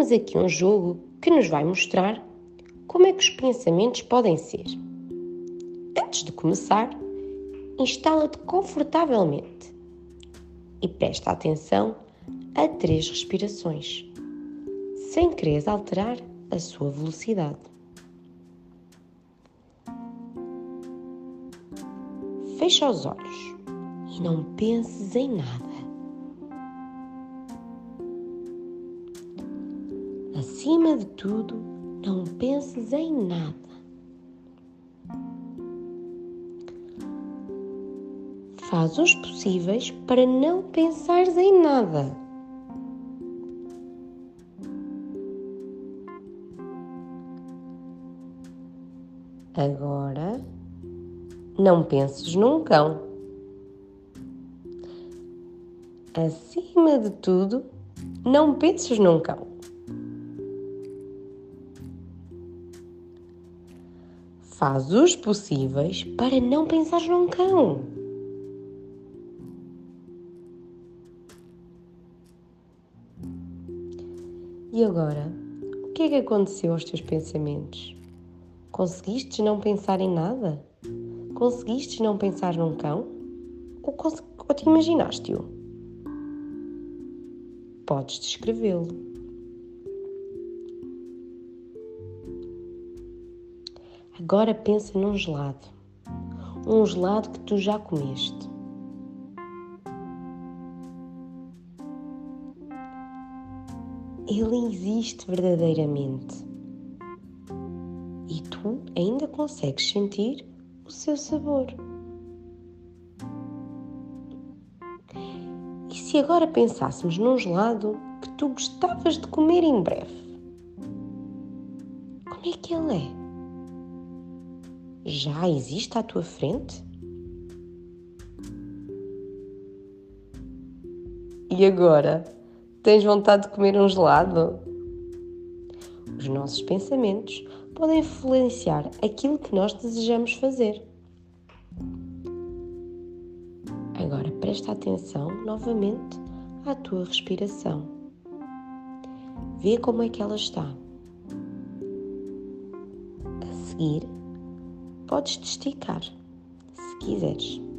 temos aqui um jogo que nos vai mostrar como é que os pensamentos podem ser. Antes de começar, instala-te confortavelmente e presta atenção a três respirações, sem querer alterar a sua velocidade. Fecha os olhos e não penses em nada. Acima de tudo, não penses em nada. Faz os possíveis para não pensares em nada. Agora, não penses num cão. Acima de tudo, não penses num cão. Faz os possíveis para não pensar num cão. E agora, o que é que aconteceu aos teus pensamentos? Conseguiste não pensar em nada? Conseguiste não pensar num cão? Ou, ou te imaginaste-o? Podes descrevê-lo. Agora pensa num gelado. Um gelado que tu já comeste. Ele existe verdadeiramente e tu ainda consegues sentir o seu sabor. E se agora pensássemos num gelado que tu gostavas de comer em breve? Como é que ele é? Já existe à tua frente? E agora? Tens vontade de comer um gelado? Os nossos pensamentos podem influenciar aquilo que nós desejamos fazer. Agora presta atenção novamente à tua respiração. Vê como é que ela está. A seguir, podes te esticar, se quiseres.